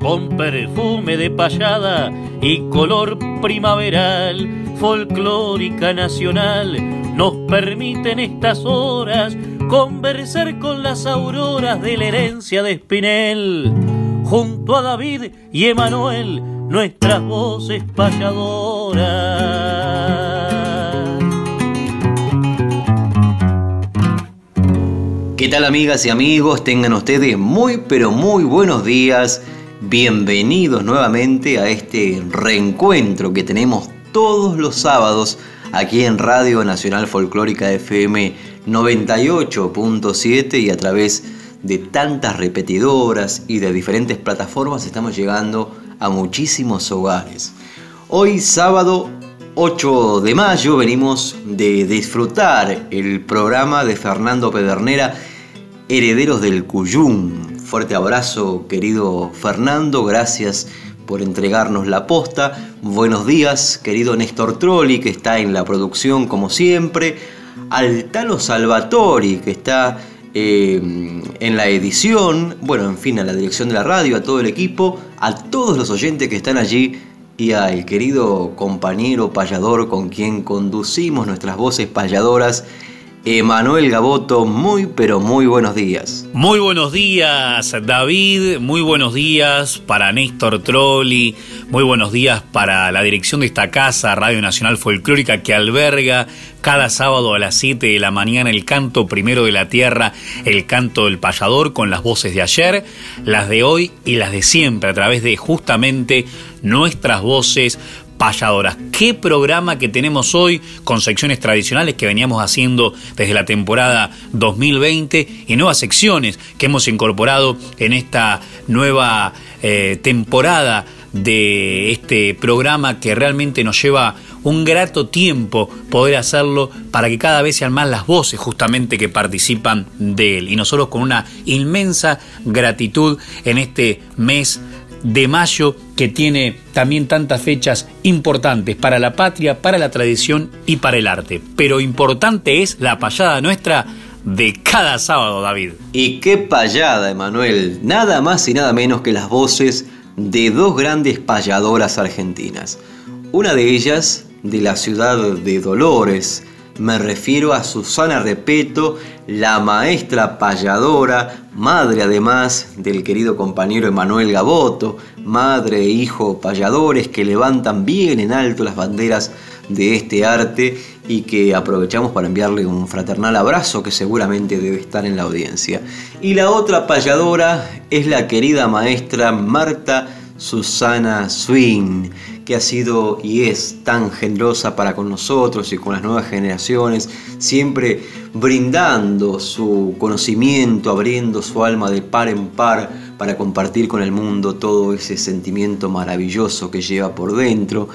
con perfume de payada y color primaveral, folclórica nacional, nos permiten estas horas conversar con las auroras de la herencia de Espinel, junto a David y Emanuel, nuestras voces payadoras. ¿Qué tal amigas y amigos? Tengan ustedes muy pero muy buenos días. Bienvenidos nuevamente a este reencuentro que tenemos todos los sábados aquí en Radio Nacional Folclórica FM 98.7 y a través de tantas repetidoras y de diferentes plataformas estamos llegando a muchísimos hogares. Hoy sábado 8 de mayo venimos de disfrutar el programa de Fernando Pedernera, Herederos del Cuyún. Fuerte abrazo, querido Fernando, gracias por entregarnos la posta. Buenos días, querido Néstor Trolli, que está en la producción como siempre. Al Talo Salvatori, que está eh, en la edición. Bueno, en fin, a la dirección de la radio, a todo el equipo, a todos los oyentes que están allí y al querido compañero payador con quien conducimos nuestras voces payadoras, Emanuel Gaboto. Muy, pero muy buenos días. Muy buenos días, David. Muy buenos días para Néstor Trolli. Muy buenos días para la dirección de esta casa, Radio Nacional Folclórica, que alberga cada sábado a las 7 de la mañana el canto primero de la tierra, el canto del payador con las voces de ayer, las de hoy y las de siempre, a través de justamente nuestras voces payadoras. ¿Qué programa que tenemos hoy con secciones tradicionales que veníamos haciendo desde la temporada 2020 y nuevas secciones que hemos incorporado en esta nueva eh, temporada de este programa que realmente nos lleva un grato tiempo poder hacerlo para que cada vez sean más las voces justamente que participan de él. Y nosotros con una inmensa gratitud en este mes de mayo que tiene también tantas fechas importantes para la patria, para la tradición y para el arte. Pero importante es la payada nuestra de cada sábado, David. Y qué payada, Emanuel. Nada más y nada menos que las voces de dos grandes payadoras argentinas. Una de ellas de la ciudad de Dolores. Me refiero a Susana Repeto, la maestra payadora, madre además del querido compañero Emanuel Gaboto, madre e hijo payadores que levantan bien en alto las banderas de este arte y que aprovechamos para enviarle un fraternal abrazo que seguramente debe estar en la audiencia. Y la otra payadora es la querida maestra Marta Susana Swing que ha sido y es tan generosa para con nosotros y con las nuevas generaciones, siempre brindando su conocimiento, abriendo su alma de par en par para compartir con el mundo todo ese sentimiento maravilloso que lleva por dentro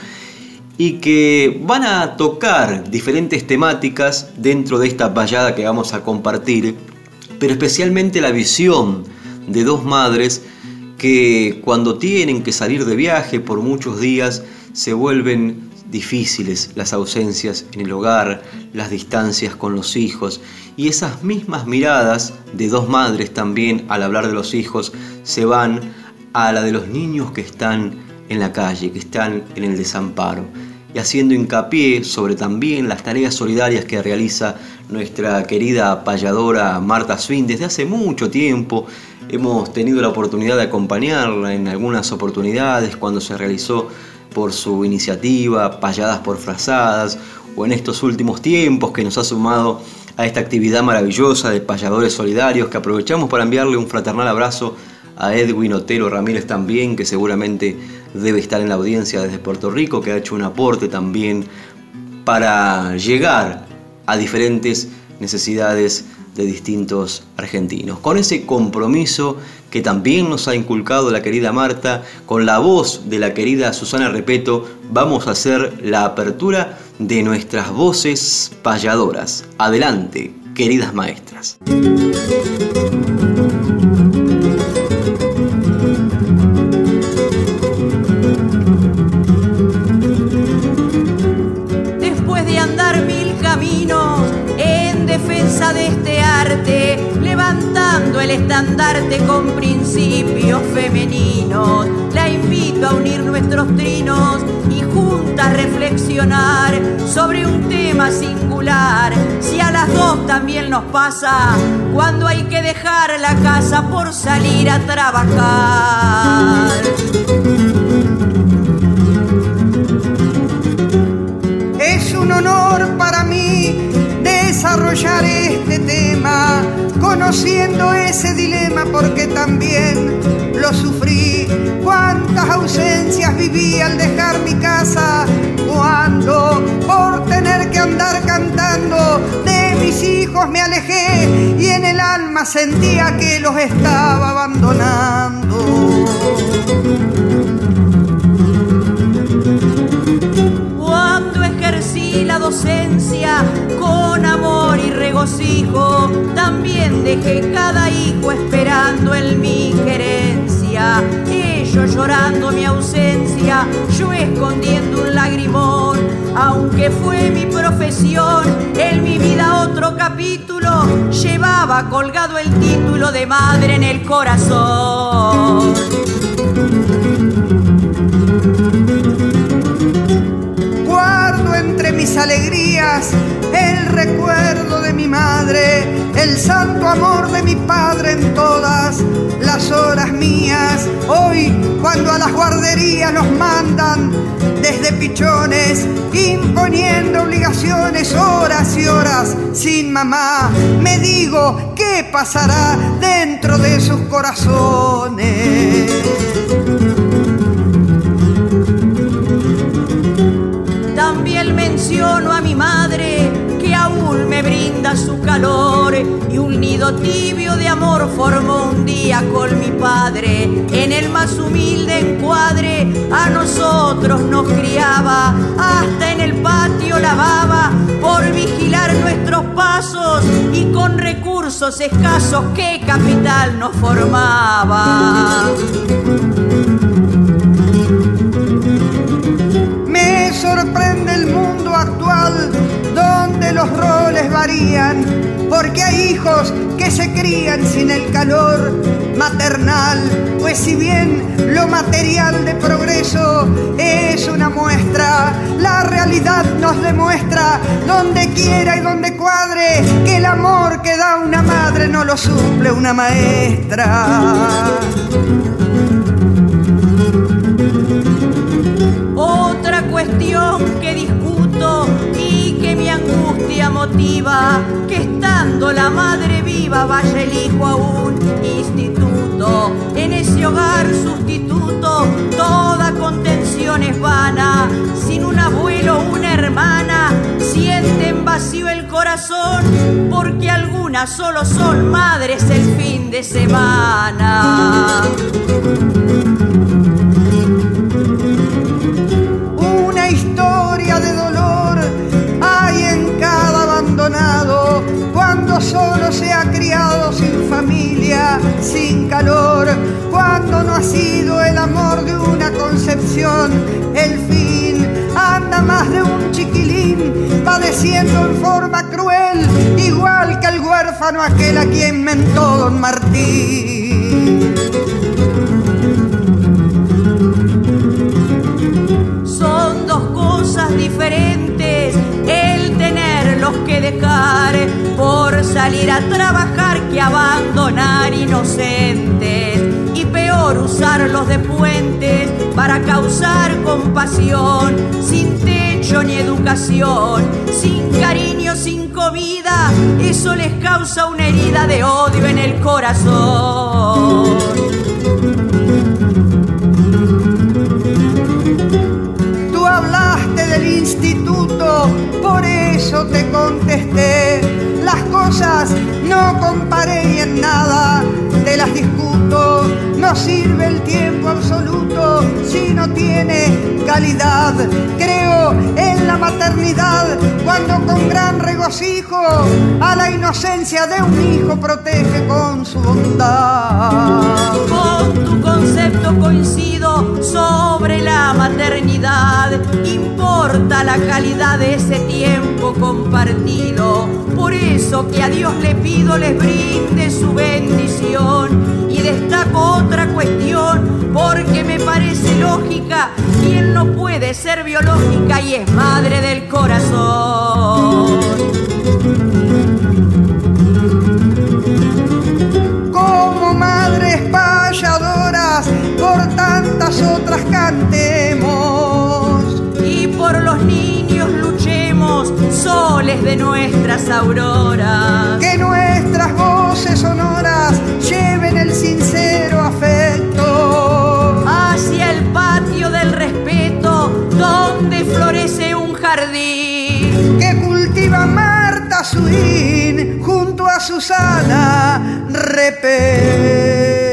y que van a tocar diferentes temáticas dentro de esta vallada que vamos a compartir, pero especialmente la visión de dos madres que cuando tienen que salir de viaje por muchos días se vuelven difíciles las ausencias en el hogar, las distancias con los hijos. Y esas mismas miradas de dos madres también al hablar de los hijos se van a la de los niños que están en la calle, que están en el desamparo. Y haciendo hincapié sobre también las tareas solidarias que realiza nuestra querida payadora Marta Swin desde hace mucho tiempo Hemos tenido la oportunidad de acompañarla en algunas oportunidades cuando se realizó por su iniciativa, payadas por frazadas, o en estos últimos tiempos que nos ha sumado a esta actividad maravillosa de payadores solidarios que aprovechamos para enviarle un fraternal abrazo a Edwin Otero Ramírez también, que seguramente debe estar en la audiencia desde Puerto Rico, que ha hecho un aporte también para llegar a diferentes necesidades de distintos argentinos. Con ese compromiso que también nos ha inculcado la querida Marta, con la voz de la querida Susana Repeto, vamos a hacer la apertura de nuestras voces payadoras. Adelante, queridas maestras. Después de andar mil caminos en defensa de este el estandarte con principios femeninos, la invito a unir nuestros trinos y juntas reflexionar sobre un tema singular. Si a las dos también nos pasa cuando hay que dejar la casa por salir a trabajar. Es un honor para mí desarrollar este tema, conociendo ese dilema porque también lo sufrí. Cuántas ausencias viví al dejar mi casa, cuando por tener que andar cantando de mis hijos me alejé y en el alma sentía que los estaba abandonando. La docencia con amor y regocijo, también dejé cada hijo esperando en mi querencia. Ellos llorando mi ausencia, yo escondiendo un lagrimón. Aunque fue mi profesión, en mi vida otro capítulo, llevaba colgado el título de madre en el corazón. El recuerdo de mi madre, el santo amor de mi padre en todas las horas mías. Hoy, cuando a las guarderías nos mandan desde pichones, imponiendo obligaciones horas y horas sin mamá, me digo, ¿qué pasará dentro de sus corazones? Menciono a mi madre que aún me brinda su calor y un nido tibio de amor formó un día con mi padre. En el más humilde encuadre a nosotros nos criaba, hasta en el patio lavaba por vigilar nuestros pasos y con recursos escasos qué capital nos formaba. Me sorprende el mundo actual donde los roles varían, porque hay hijos que se crían sin el calor maternal, pues si bien lo material de progreso es una muestra, la realidad nos demuestra donde quiera y donde cuadre que el amor que da una madre no lo suple una maestra. Otra cuestión que mi motiva, que estando la madre viva vaya el hijo a un instituto. En ese hogar sustituto toda contención es vana. Sin un abuelo o una hermana sienten vacío el corazón porque algunas solo son madres el fin de semana. Sin calor, cuando no ha sido el amor de una concepción, el fin anda más de un chiquilín padeciendo en forma cruel, igual que el huérfano aquel a quien mentó don Martín. Salir a trabajar que abandonar inocentes y peor usarlos de puentes para causar compasión sin techo ni educación, sin cariño, sin comida, eso les causa una herida de odio en el corazón. Tú hablaste del instituto, por eso te contesté. Las cosas no comparé en nada, te las discuto, no sirve el tiempo absoluto si no tiene calidad. Creo en la maternidad cuando con gran regocijo a la inocencia de un hijo protege con su bondad. Concepto coincido sobre la maternidad, importa la calidad de ese tiempo compartido. Por eso que a Dios le pido les brinde su bendición y destaco otra cuestión porque me parece lógica quien no puede ser biológica y es madre del corazón. Tantas otras cantemos. Y por los niños luchemos, soles de nuestras auroras. Que nuestras voces sonoras lleven el sincero afecto hacia el patio del respeto donde florece un jardín que cultiva Marta Suín junto a Susana Repeto.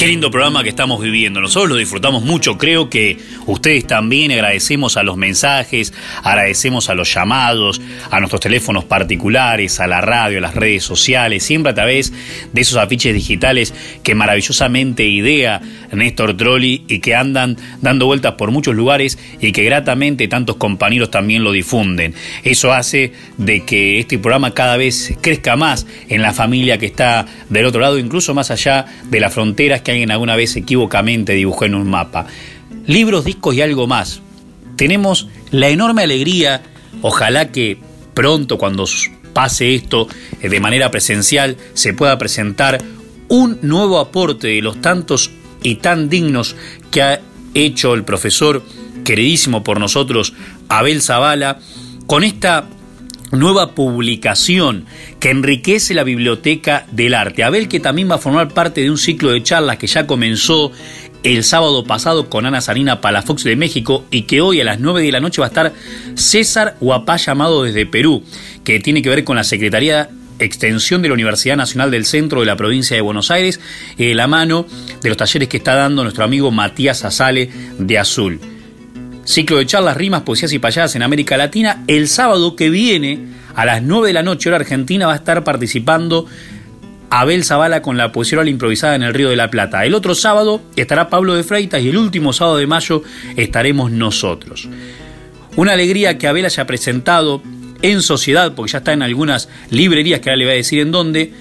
Qué lindo programa que estamos viviendo. Nosotros lo disfrutamos mucho. Creo que ustedes también agradecemos a los mensajes, agradecemos a los llamados, a nuestros teléfonos particulares, a la radio, a las redes sociales, siempre a través de esos afiches digitales que maravillosamente idea Néstor Trolli y que andan dando vueltas por muchos lugares y que gratamente tantos compañeros también lo difunden. Eso hace de que este programa cada vez crezca más en la familia que está del otro lado, incluso más allá de las fronteras que alguien alguna vez equivocamente dibujó en un mapa. Libros, discos y algo más. Tenemos la enorme alegría, ojalá que pronto cuando pase esto eh, de manera presencial se pueda presentar un nuevo aporte de los tantos y tan dignos que ha hecho el profesor queridísimo por nosotros Abel Zavala con esta nueva publicación que enriquece la biblioteca del arte. Abel que también va a formar parte de un ciclo de charlas que ya comenzó el sábado pasado con Ana Sarina Palafox de México y que hoy a las 9 de la noche va a estar César Guapá llamado desde Perú, que tiene que ver con la Secretaría Extensión de la Universidad Nacional del Centro de la provincia de Buenos Aires, eh, la mano de los talleres que está dando nuestro amigo Matías Azale de Azul. Ciclo de charlas, rimas, poesías y payadas en América Latina. El sábado que viene, a las 9 de la noche, hora argentina, va a estar participando Abel Zavala con la poesía oral improvisada en el Río de la Plata. El otro sábado estará Pablo de Freitas y el último sábado de mayo estaremos nosotros. Una alegría que Abel haya presentado en sociedad, porque ya está en algunas librerías que ahora le voy a decir en dónde,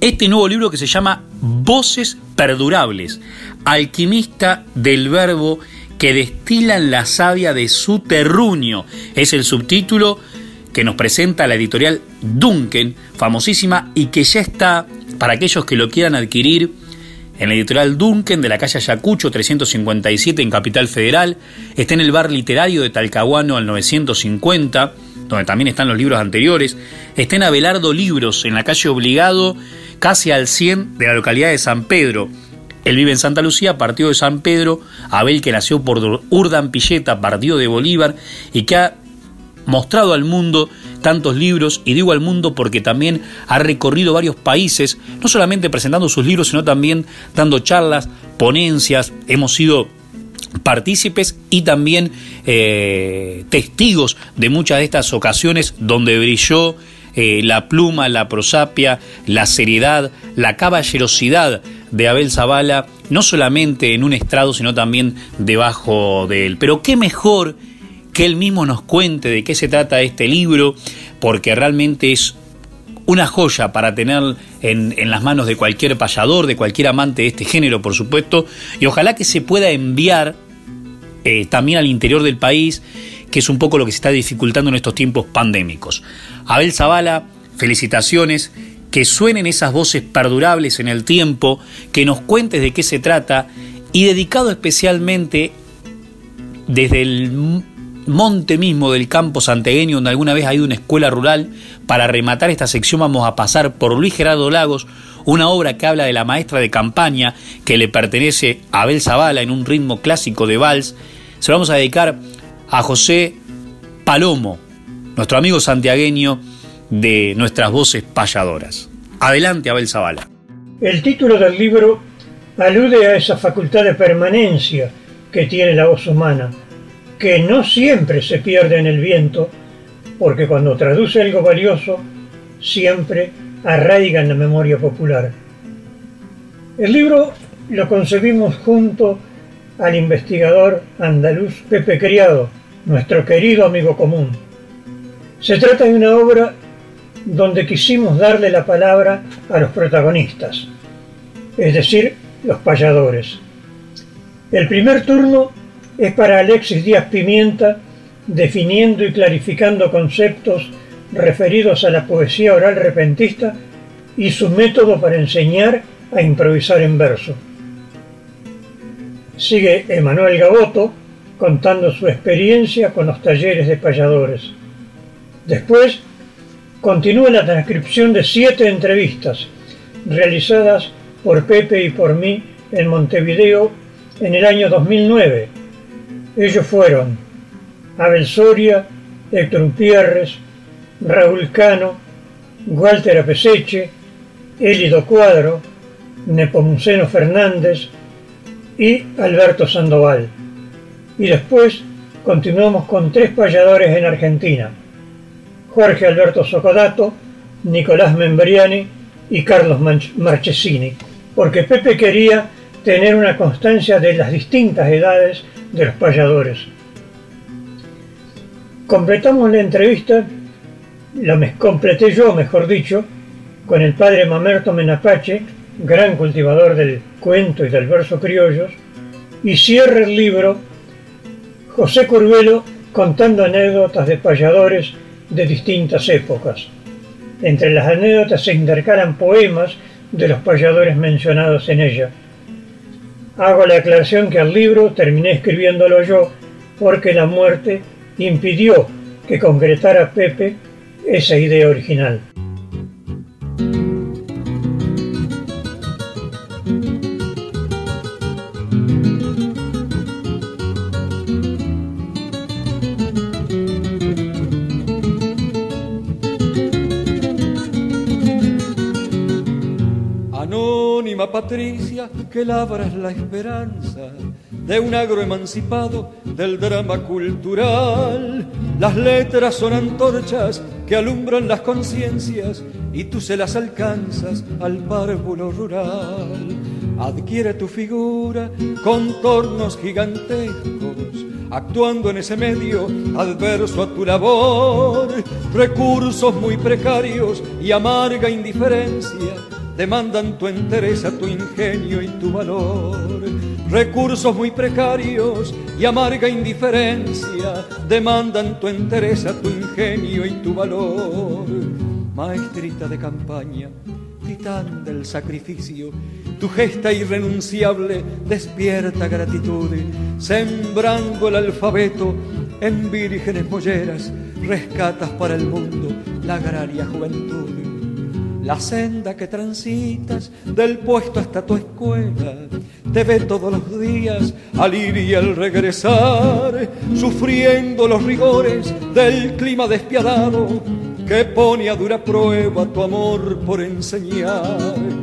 este nuevo libro que se llama Voces Perdurables, alquimista del verbo que destilan la savia de su terruño. Es el subtítulo que nos presenta la editorial Duncan, famosísima, y que ya está, para aquellos que lo quieran adquirir, en la editorial Duncan de la calle Ayacucho 357 en Capital Federal, está en el bar literario de Talcahuano al 950, donde también están los libros anteriores, está en Abelardo Libros, en la calle Obligado, casi al 100 de la localidad de San Pedro. Él vive en Santa Lucía, partido de San Pedro, Abel que nació por Urdan Pilleta, partido de Bolívar, y que ha mostrado al mundo tantos libros, y digo al mundo porque también ha recorrido varios países, no solamente presentando sus libros, sino también dando charlas, ponencias, hemos sido partícipes y también eh, testigos de muchas de estas ocasiones donde brilló eh, la pluma, la prosapia, la seriedad, la caballerosidad de Abel Zavala, no solamente en un estrado, sino también debajo de él. Pero qué mejor que él mismo nos cuente de qué se trata este libro, porque realmente es una joya para tener en, las manos de cualquier payador, de cualquier amante de este género, por supuesto, y ojalá que se pueda enviar eh, también al interior del país, que es un poco lo que se está dificultando en estos tiempos pandémicos. Abel Zavala Felicitaciones, que suenen esas voces perdurables en el tiempo, que nos cuentes de qué se trata y dedicado especialmente desde el monte mismo del campo santegueño, donde alguna vez ha ido una escuela rural, para rematar esta sección vamos a pasar por Luis Gerardo Lagos, una obra que habla de la maestra de campaña que le pertenece a Abel Zavala en un ritmo clásico de vals. Se lo vamos a dedicar a José Palomo, nuestro amigo santiagueño de nuestras voces payadoras. Adelante, Abel Zavala. El título del libro alude a esa facultad de permanencia que tiene la voz humana, que no siempre se pierde en el viento, porque cuando traduce algo valioso, siempre arraiga en la memoria popular. El libro lo concebimos junto al investigador andaluz Pepe Criado, nuestro querido amigo común. Se trata de una obra donde quisimos darle la palabra a los protagonistas, es decir, los payadores. El primer turno es para Alexis Díaz Pimienta, definiendo y clarificando conceptos referidos a la poesía oral repentista y su método para enseñar a improvisar en verso. Sigue Emanuel Gaboto contando su experiencia con los talleres de payadores. Después continúa la transcripción de siete entrevistas realizadas por Pepe y por mí en Montevideo en el año 2009. Ellos fueron Abel Soria, Héctor Upierres, Raúl Cano, Walter Apeseche, Elido Cuadro, Nepomuceno Fernández y Alberto Sandoval. Y después continuamos con tres payadores en Argentina, Jorge Alberto Socodato, Nicolás Membriani y Carlos Marchesini, porque Pepe quería tener una constancia de las distintas edades de los payadores. Completamos la entrevista la me completé yo, mejor dicho, con el padre Mamerto Menapache, gran cultivador del cuento y del verso criollos, y cierra el libro José Curvelo contando anécdotas de payadores de distintas épocas. Entre las anécdotas se intercalan poemas de los payadores mencionados en ella. Hago la aclaración que al libro terminé escribiéndolo yo porque la muerte impidió que concretara Pepe esa idea original. Patricia, que labras la esperanza de un agro emancipado del drama cultural. Las letras son antorchas que alumbran las conciencias y tú se las alcanzas al párvulo rural. Adquiere tu figura contornos gigantescos, actuando en ese medio adverso a tu labor, recursos muy precarios y amarga indiferencia demandan tu entereza, tu ingenio y tu valor. Recursos muy precarios y amarga indiferencia demandan tu entereza, tu ingenio y tu valor. Maestrita de campaña, titán del sacrificio, tu gesta irrenunciable despierta gratitud, sembrando el alfabeto en vírgenes molleras, rescatas para el mundo la agraria juventud la senda que transitas del puesto hasta tu escuela te ve todos los días al ir y al regresar, sufriendo los rigores del clima despiadado que pone a dura prueba tu amor por enseñar.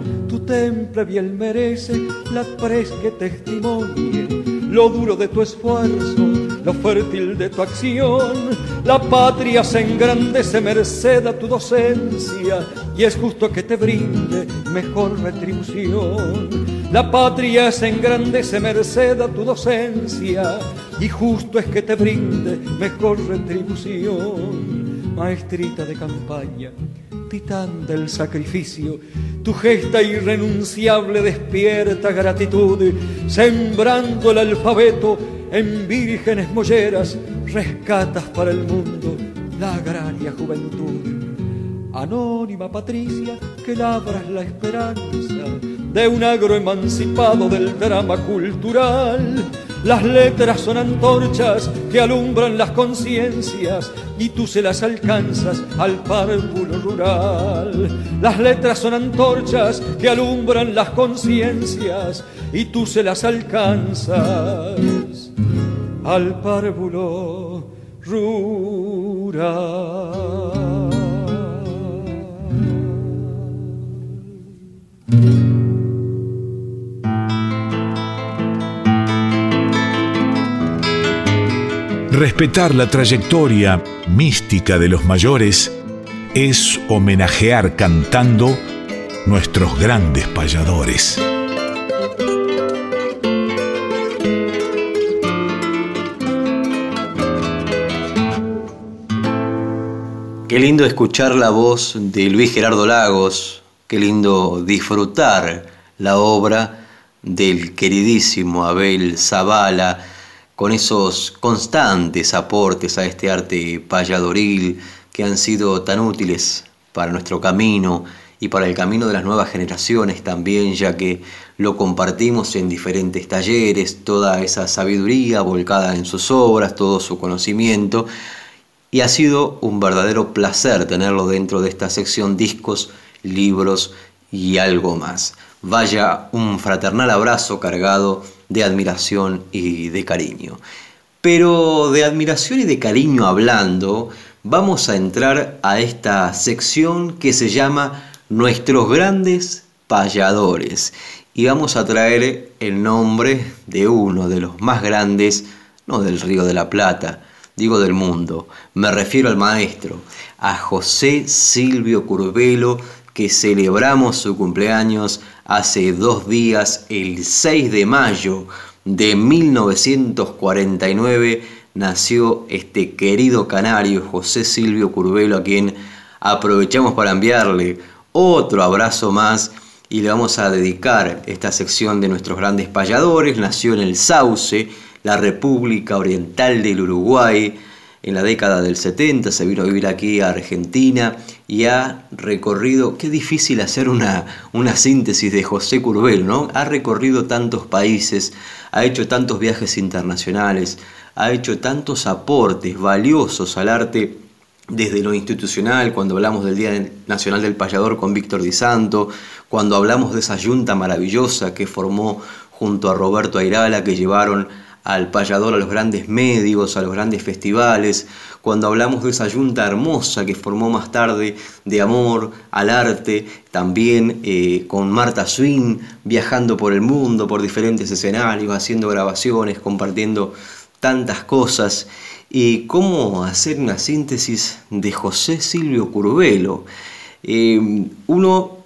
Tu temple bien merece la pres que testimonie lo duro de tu esfuerzo, lo fértil de tu acción. La patria se engrandece merced a tu docencia y es justo que te brinde mejor retribución. La patria se engrandece merced a tu docencia y justo es que te brinde mejor retribución. Maestrita de campaña, titán del sacrificio, tu gesta irrenunciable despierta gratitud, sembrando el alfabeto en vírgenes molleras, rescatas para el mundo la agraria juventud. Anónima Patricia, que labras la esperanza de un agro emancipado del drama cultural. Las letras son antorchas que alumbran las conciencias y tú se las alcanzas al párvulo rural. Las letras son antorchas que alumbran las conciencias y tú se las alcanzas al párvulo rural. Respetar la trayectoria mística de los mayores es homenajear cantando nuestros grandes payadores. Qué lindo escuchar la voz de Luis Gerardo Lagos, Qué lindo disfrutar la obra del queridísimo Abel Zavala con esos constantes aportes a este arte payadoril que han sido tan útiles para nuestro camino y para el camino de las nuevas generaciones también, ya que lo compartimos en diferentes talleres, toda esa sabiduría volcada en sus obras, todo su conocimiento, y ha sido un verdadero placer tenerlo dentro de esta sección discos libros y algo más. Vaya un fraternal abrazo cargado de admiración y de cariño. Pero de admiración y de cariño hablando, vamos a entrar a esta sección que se llama Nuestros grandes payadores. Y vamos a traer el nombre de uno de los más grandes, no del Río de la Plata, digo del mundo. Me refiero al maestro, a José Silvio Curvelo, que celebramos su cumpleaños hace dos días, el 6 de mayo de 1949, nació este querido canario José Silvio Curvelo, a quien aprovechamos para enviarle otro abrazo más y le vamos a dedicar esta sección de nuestros grandes payadores. Nació en el Sauce, la República Oriental del Uruguay, en la década del 70, se vino a vivir aquí a Argentina y ha recorrido, qué difícil hacer una, una síntesis de José Curbelo, ¿no? Ha recorrido tantos países, ha hecho tantos viajes internacionales, ha hecho tantos aportes valiosos al arte desde lo institucional, cuando hablamos del Día Nacional del Payador con Víctor Di Santo, cuando hablamos de esa yunta maravillosa que formó junto a Roberto Airala, que llevaron al payador a los grandes medios, a los grandes festivales, cuando hablamos de esa yunta hermosa que formó más tarde de amor al arte, también eh, con Marta Swin viajando por el mundo, por diferentes escenarios, haciendo grabaciones, compartiendo tantas cosas, y cómo hacer una síntesis de José Silvio Curvelo. Eh, uno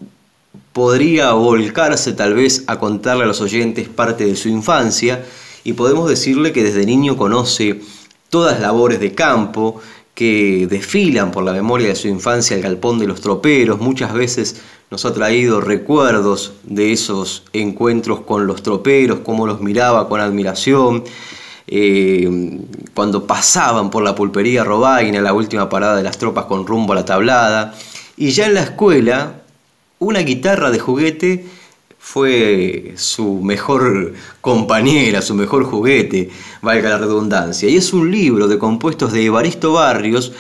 podría volcarse tal vez a contarle a los oyentes parte de su infancia, y podemos decirle que desde niño conoce todas labores de campo que desfilan por la memoria de su infancia el galpón de los troperos, muchas veces nos ha traído recuerdos de esos encuentros con los troperos, cómo los miraba con admiración, eh, cuando pasaban por la pulpería Robaina, la última parada de las tropas con rumbo a la tablada, y ya en la escuela, una guitarra de juguete fue su mejor compañera, su mejor juguete, valga la redundancia. Y es un libro de compuestos de Evaristo Barrios,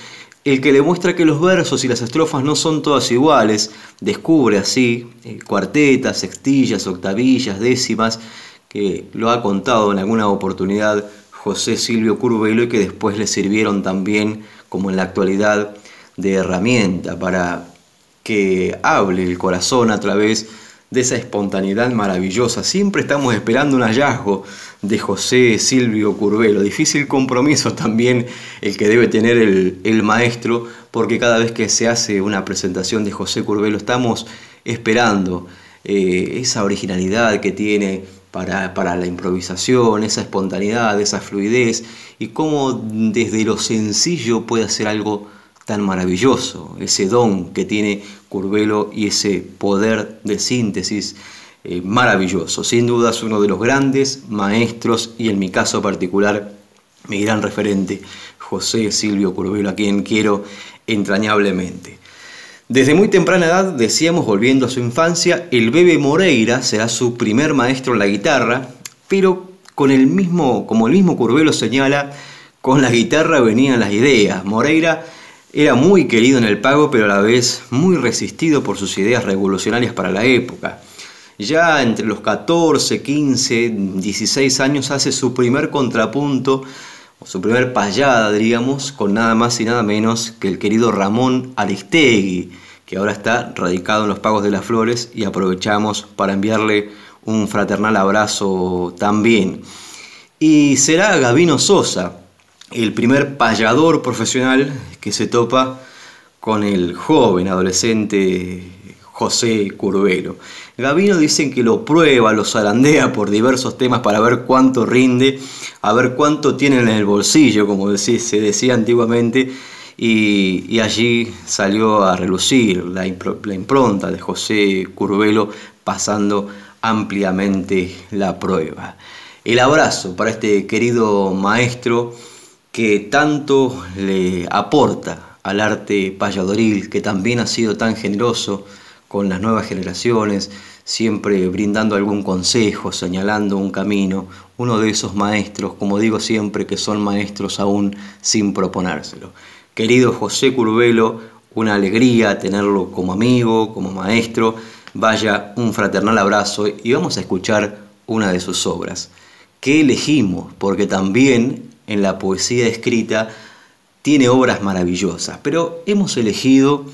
el que le muestra que los versos y las estrofas no son todas iguales, descubre así eh, cuartetas, sextillas, octavillas, décimas, que lo ha contado en alguna oportunidad José Silvio Curvelo y que después le sirvieron también, como en la actualidad, de herramienta para que hable el corazón a través de esa espontaneidad maravillosa. Siempre estamos esperando un hallazgo de José Silvio Curvelo. Difícil compromiso también el que debe tener el, maestro, porque cada vez que se hace una presentación de José Curvelo estamos esperando eh, esa originalidad que tiene para, para, la improvisación, esa espontaneidad, esa fluidez y cómo desde lo sencillo puede hacer algo tan maravilloso, ese don que tiene Curvelo y ese poder de síntesis eh, maravilloso. Sin duda es uno de los grandes maestros y en mi caso particular mi gran referente, José Silvio Curvelo, a quien quiero entrañablemente. Desde muy temprana edad, decíamos, volviendo a su infancia, el bebé Moreira será su primer maestro en la guitarra, pero con el mismo, como el mismo Curvelo señala, con la guitarra venían las ideas. Moreira era muy querido en el pago, pero a la vez muy resistido por sus ideas revolucionarias para la época. Ya entre los 14, 15, 16 años hace su primer contrapunto, o su primer payada, diríamos, con nada más y nada menos que el querido Ramón Aristegui, que ahora está radicado en los Pagos de las Flores y aprovechamos para enviarle un fraternal abrazo también. Y será Gavino Sosa, el primer payador profesional que se topa con el joven adolescente José Curvelo. Gavino dicen que lo prueba, lo zarandea por diversos temas para ver cuánto rinde, a ver cuánto tiene en el bolsillo, como se decía antiguamente, y, allí salió a relucir la, la, impronta de José Curvelo pasando ampliamente la prueba. El abrazo para este querido maestro que tanto le aporta al arte payadoril, que también ha sido tan generoso con las nuevas generaciones, siempre brindando algún consejo, señalando un camino, uno de esos maestros, como digo siempre, que son maestros aún sin proponérselo. Querido José Curvelo, una alegría tenerlo como amigo, como maestro. Vaya, un fraternal abrazo y vamos a escuchar una de sus obras. ¿Qué elegimos? Porque también en la poesía escrita tiene obras maravillosas, pero hemos elegido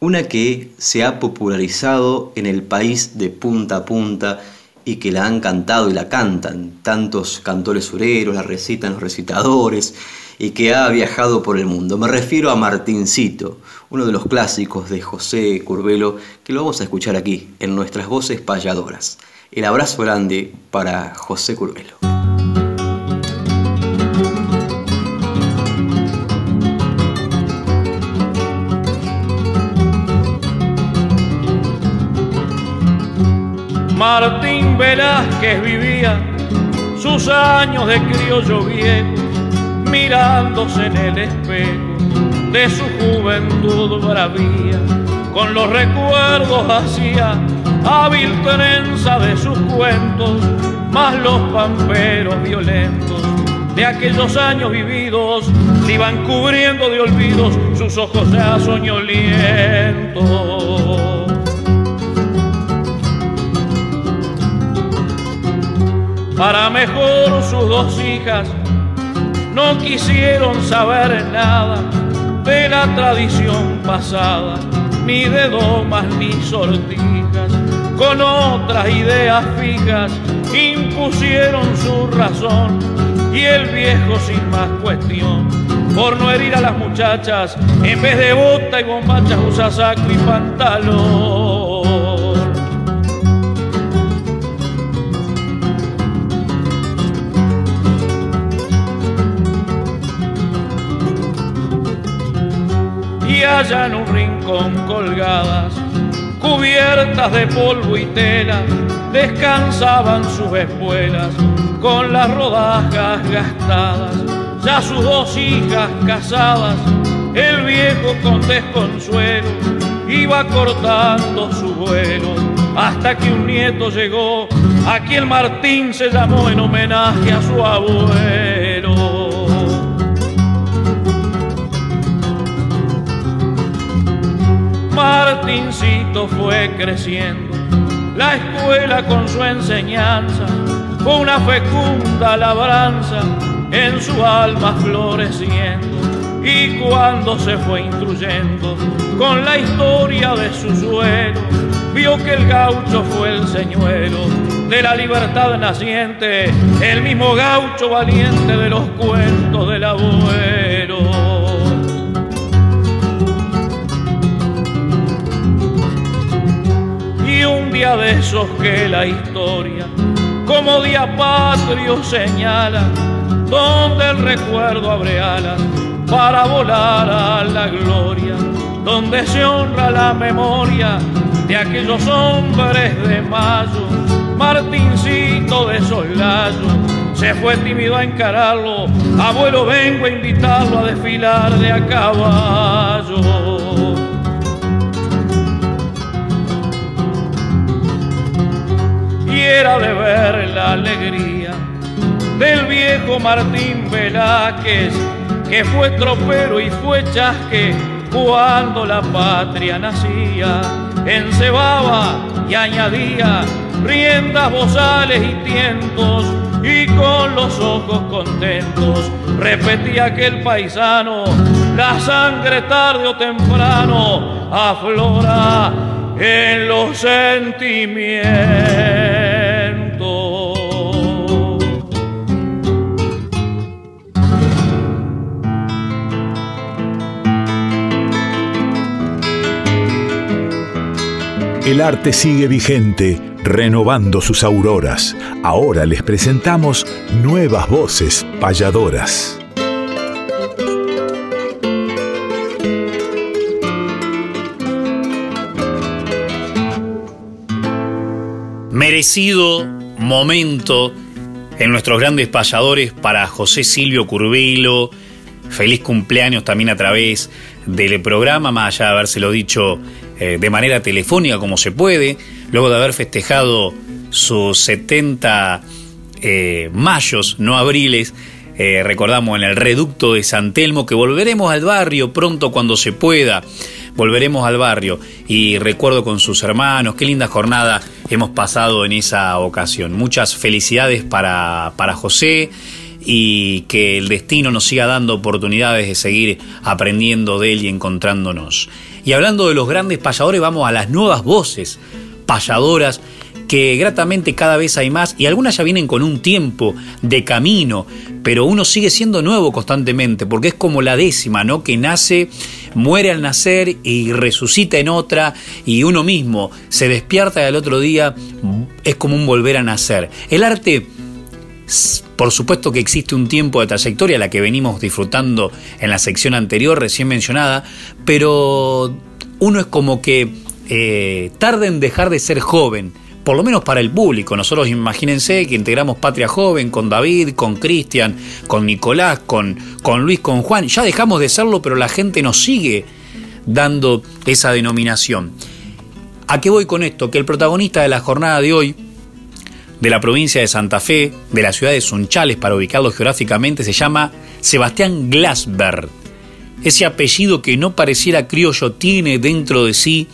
una que se ha popularizado en el país de punta a punta y que la han cantado y la cantan tantos cantores sureros, la recitan los recitadores y que ha viajado por el mundo. Me refiero a Martincito, uno de los clásicos de José Curvelo, que lo vamos a escuchar aquí en nuestras voces payadoras. El abrazo grande para José Curvelo. Martín Velázquez vivía sus años de criollo viejo, mirándose en el espejo de su juventud bravía. Con los recuerdos hacía hábil trenza de sus cuentos, más los pamperos violentos de aquellos años vividos le iban cubriendo de olvidos sus ojos ya soñolientos. Para mejor sus dos hijas no quisieron saber nada de la tradición pasada, ni de domas ni sortijas, con otras ideas fijas impusieron su razón y el viejo sin más cuestión, por no herir a las muchachas, en vez de bota y bombachas usa saco y pantalón. Allá en un rincón colgadas, cubiertas de polvo y tela, descansaban sus espuelas con las rodajas gastadas, ya sus dos hijas casadas, el viejo con desconsuelo iba cortando su vuelo hasta que un nieto llegó, aquí el Martín se llamó en homenaje a su abuelo. Martincito fue creciendo, la escuela con su enseñanza, una fecunda labranza en su alma floreciendo. Y cuando se fue instruyendo con la historia de su suelo, vio que el gaucho fue el señuelo de la libertad naciente, el mismo gaucho valiente de los cuentos del abuelo. De esos que la historia como día patrio señala, donde el recuerdo abre alas para volar a la gloria, donde se honra la memoria de aquellos hombres de mayo, Martincito de Solayo, se fue tímido a encararlo, abuelo vengo a invitarlo a desfilar de a caballo. De ver la alegría del viejo Martín Velázquez, que fue tropero y fue chasque cuando la patria nacía, encebaba y añadía riendas, bozales y tientos, y con los ojos contentos repetía que el paisano, la sangre tarde o temprano aflora en los sentimientos. El arte sigue vigente, renovando sus auroras. Ahora les presentamos nuevas voces payadoras. Merecido momento en nuestros grandes payadores para José Silvio Curvelo. Feliz cumpleaños también a través del programa, más allá de habérselo dicho eh, de manera telefónica como se puede, luego de haber festejado sus 70 eh, mayos, no abriles, eh, recordamos en el reducto de San Telmo que volveremos al barrio pronto cuando se pueda, volveremos al barrio y recuerdo con sus hermanos, qué linda jornada hemos pasado en esa ocasión. Muchas felicidades para, para José y que el destino nos siga dando oportunidades de seguir aprendiendo de él y encontrándonos. Y hablando de los grandes payadores, vamos a las nuevas voces payadoras que gratamente cada vez hay más y algunas ya vienen con un tiempo de camino, pero uno sigue siendo nuevo constantemente porque es como la décima, ¿no? Que nace, muere al nacer y resucita en otra y uno mismo se despierta y al otro día es como un volver a nacer. El arte por supuesto que existe un tiempo de trayectoria, la que venimos disfrutando en la sección anterior, recién mencionada, pero uno es como que eh, tarda en dejar de ser joven, por lo menos para el público. Nosotros imagínense que integramos Patria Joven con David, con Cristian, con Nicolás, con, con Luis, con Juan. Ya dejamos de serlo, pero la gente nos sigue dando esa denominación. ¿A qué voy con esto? Que el protagonista de la jornada de hoy de la provincia de Santa Fe, de la ciudad de Sunchales, para ubicarlo geográficamente, se llama Sebastián Glasberg. Ese apellido que no pareciera criollo tiene dentro de sí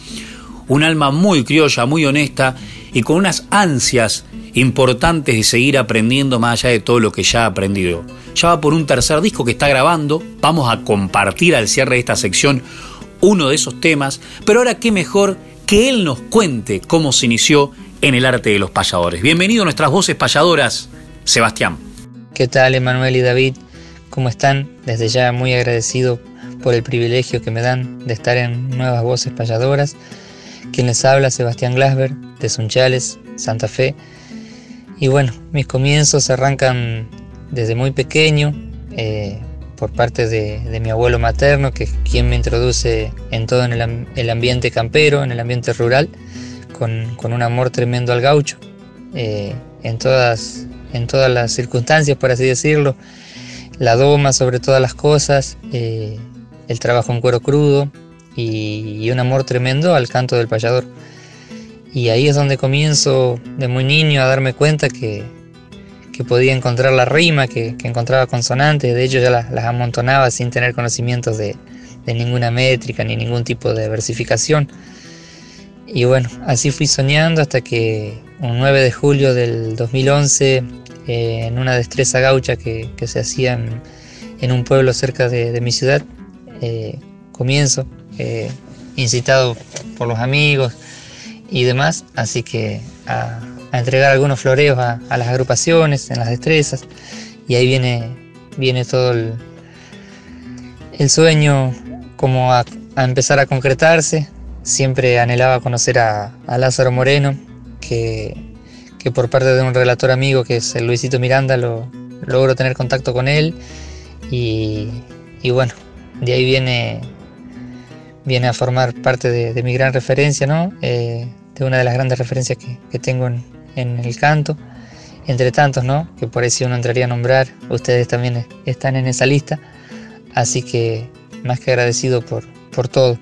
un alma muy criolla, muy honesta y con unas ansias importantes de seguir aprendiendo más allá de todo lo que ya ha aprendido. Ya va por un tercer disco que está grabando, vamos a compartir al cierre de esta sección uno de esos temas, pero ahora qué mejor que él nos cuente cómo se inició en el arte de los payadores. Bienvenido a nuestras voces payadoras, Sebastián. ¿Qué tal, Emanuel y David? ¿Cómo están? Desde ya muy agradecido por el privilegio que me dan de estar en Nuevas Voces Payadoras. Quien les habla, Sebastián Glasberg, de Sunchales, Santa Fe. Y bueno, mis comienzos arrancan desde muy pequeño, eh, por parte de, mi abuelo materno, que es quien me introduce en todo en el ambiente campero, en el ambiente rural con, un amor tremendo al gaucho, eh, en, todas, en todas las circunstancias, por así decirlo, la doma sobre todas las cosas, eh, el trabajo en cuero crudo y, un amor tremendo al canto del payador. Y ahí es donde comienzo de muy niño a darme cuenta que, podía encontrar la rima, que, encontraba consonantes, de hecho ya las, amontonaba sin tener conocimientos de, de, ninguna métrica ni ningún tipo de versificación. Y bueno, así fui soñando hasta que un 9 de julio del 2011, eh, en una destreza gaucha que, se hacía en, un pueblo cerca de, mi ciudad, eh, comienzo, eh, incitado por los amigos y demás, así que a, entregar algunos floreos a, las agrupaciones, en las destrezas, y ahí viene, viene todo el, sueño como a empezar a concretarse, Siempre anhelaba conocer a, Lázaro Moreno, que, por parte de un relator amigo que es el Luisito Miranda lo logro tener contacto con él. Y, bueno, de ahí viene, viene a formar parte de, mi gran referencia, ¿no? Eh, de una de las grandes referencias que, tengo en, el canto, entre tantos, ¿no? Que por ahí si uno entraría a nombrar, ustedes también están en esa lista, así que más que agradecido por, por todo.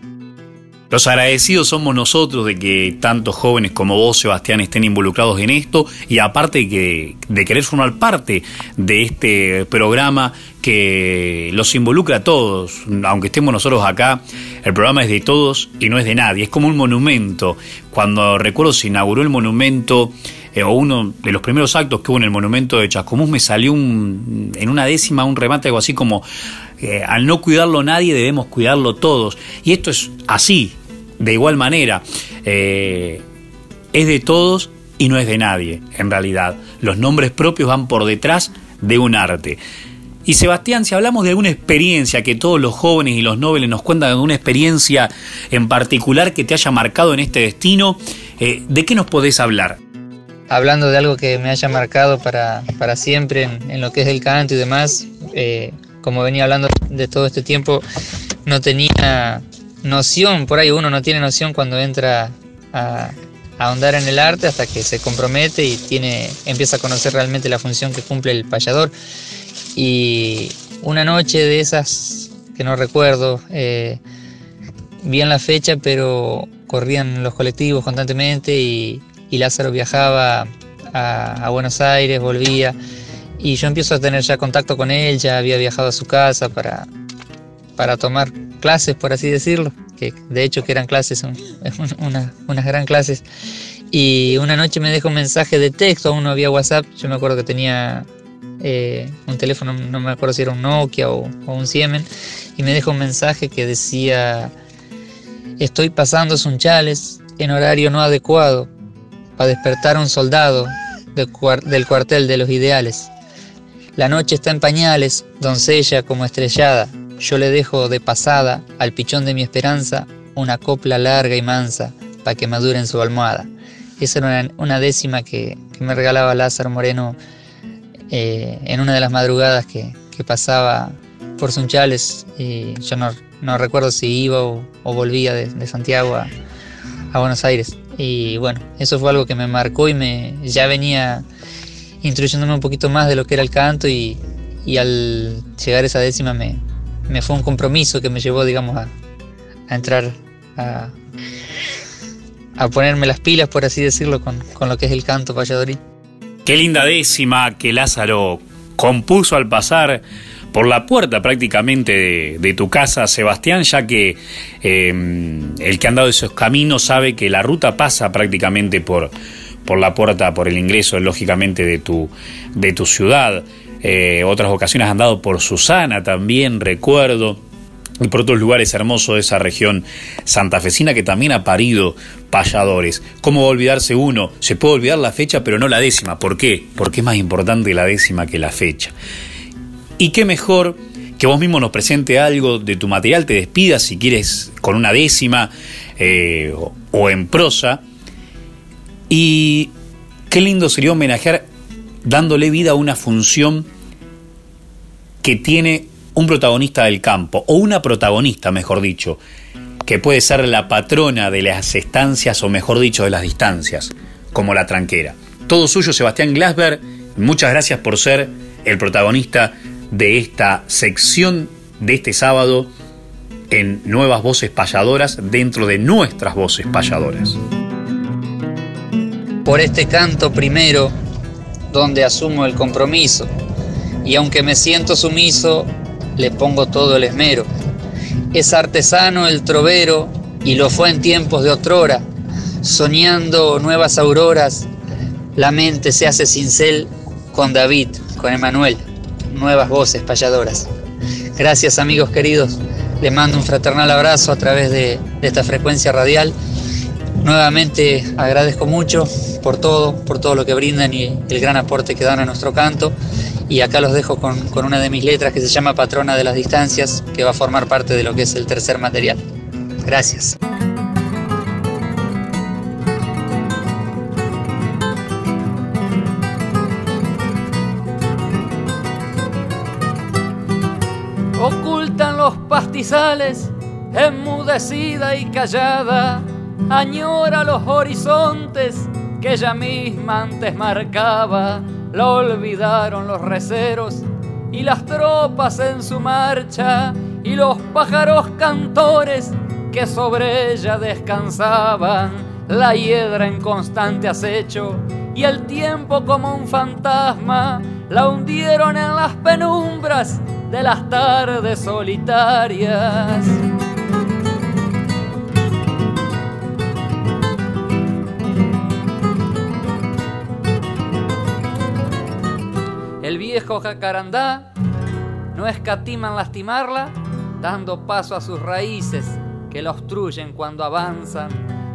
Los agradecidos somos nosotros de que tantos jóvenes como vos, Sebastián, estén involucrados en esto y aparte que, de querer formar parte de este programa que los involucra a todos, aunque estemos nosotros acá, el programa es de todos y no es de nadie, es como un monumento. Cuando recuerdo se inauguró el monumento, eh, o uno de los primeros actos que hubo en el monumento de Chascomús, me salió en una décima un remate algo así como, eh, al no cuidarlo nadie debemos cuidarlo todos. Y esto es así, de igual manera, eh, es de todos y no es de nadie, en realidad. Los nombres propios van por detrás de un arte. Y Sebastián, si hablamos de alguna experiencia que todos los jóvenes y los nobles nos cuentan de una experiencia en particular que te haya marcado en este destino, ¿de qué nos podés hablar? Hablando de algo que me haya marcado para, siempre en, lo que es el canto y demás, eh, como venía hablando de todo este tiempo, no tenía noción, por ahí uno no tiene noción cuando entra a, ahondar en el arte hasta que se compromete y tiene, empieza a conocer realmente la función que cumple el payador. Y una noche de esas que no recuerdo, eh, vi en la fecha, pero corrían los colectivos constantemente y, Lázaro viajaba a, Buenos Aires, volvía y yo empiezo a tener ya contacto con él, ya había viajado a su casa para, para tomar clases, por así decirlo, que de hecho que eran clases, unas gran clases. Y una noche me dejó un mensaje de texto, aún no había WhatsApp, yo me acuerdo que tenía eh, un teléfono, no me acuerdo si era un Nokia o, un Siemens, y me dejó un mensaje que decía, estoy pasando Sunchales en horario no adecuado para despertar a un soldado del cuartel de los ideales. La noche está en pañales, doncella como estrellada, yo le dejo de pasada al pichón de mi esperanza una copla larga y mansa para que madure en su almohada. Esa era una, décima que, me regalaba Lázaro Moreno eh, en una de las madrugadas que, pasaba por Sunchales y yo no, recuerdo si iba o, volvía de, Santiago a, Buenos Aires. Y bueno, eso fue algo que me marcó y me ya venía instruyéndome un poquito más de lo que era el canto y, y al llegar a esa décima me, me fue un compromiso que me llevó, digamos, a, entrar a, a, ponerme las pilas, por así decirlo, con, lo que es el canto Valladolid. Qué linda décima que Lázaro compuso al pasar por la puerta prácticamente de, tu casa, Sebastián, ya que em, el que ha andado esos caminos sabe que la ruta pasa prácticamente por, por la puerta, por el ingreso, lógicamente, de tu, de tu ciudad. Eh, otras ocasiones han dado por Susana también, recuerdo, y por otros lugares hermosos de esa región santafesina que también ha parido payadores. ¿Cómo olvidarse uno? Se puede olvidar la fecha, pero no la décima. ¿Por qué? Porque es más importante la décima que la fecha. Y qué mejor que vos mismo nos presente algo de tu material, te despidas si quieres con una décima eh, o en prosa. Y qué lindo sería homenajear dándole vida a una función que tiene un protagonista del campo, o una protagonista, mejor dicho, que puede ser la patrona de las estancias, o mejor dicho, de las distancias, como la tranquera. Todo suyo, Sebastián Glasberg, muchas gracias por ser el protagonista de esta sección de este sábado en Nuevas Voces Payadoras dentro de nuestras voces payadoras. Por este canto primero donde asumo el compromiso, y aunque me siento sumiso, le pongo todo el esmero. Es artesano el trovero, y lo fue en tiempos de otrora, soñando nuevas auroras, la mente se hace cincel con David, con Emanuel, nuevas voces payadoras. Gracias amigos queridos, les mando un fraternal abrazo a través de, esta frecuencia radial Nuevamente agradezco mucho por todo, por todo lo que brindan y el gran aporte que dan a nuestro canto. Y acá los dejo con, una de mis letras que se llama Patrona de las Distancias, que va a formar parte de lo que es el tercer material. Gracias. Enmudecida y callada añora los horizontes que ella misma antes marcaba, la olvidaron los receros y las tropas en su marcha y los pájaros cantores que sobre ella descansaban, la hiedra en constante acecho y el tiempo como un fantasma la hundieron en las penumbras de las tardes solitarias. El viejo jacarandá no escatima en lastimarla, dando paso a sus raíces que la obstruyen cuando avanzan.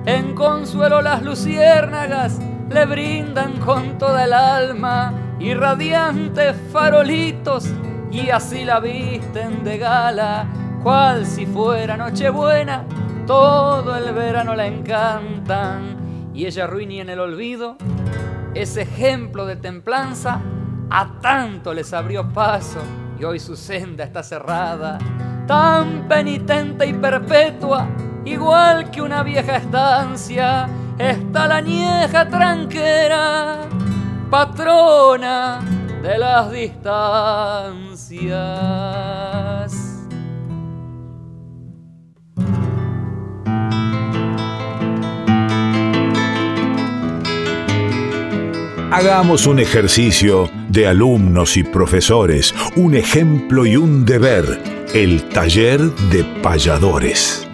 En consuelo las luciérnagas le brindan con toda el alma y radiantes farolitos y así la visten de gala, cual si fuera Nochebuena, todo el verano la encantan. Y ella ruini en el olvido, ese ejemplo de templanza a tanto les abrió paso y hoy su senda está cerrada, tan penitente y perpetua, igual que una vieja estancia, está la nieja tranquera, patrona de las distancias. Hagamos un ejercicio de alumnos y profesores, un ejemplo y un deber, el taller de payadores.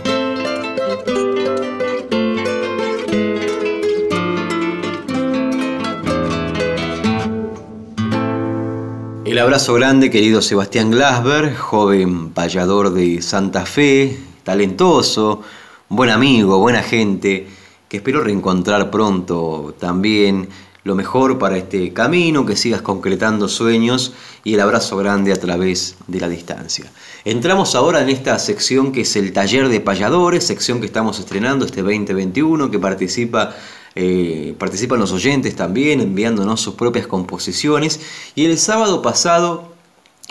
Abrazo grande, querido Sebastián Glasberg, joven payador de Santa Fe, talentoso, buen amigo, buena gente, que espero reencontrar pronto también lo mejor para este camino, que sigas concretando sueños y el abrazo grande a través de la distancia. Entramos ahora en esta sección que es el taller de payadores, sección que estamos estrenando este 2021, que participa eh, participan los oyentes también enviándonos sus propias composiciones y el sábado pasado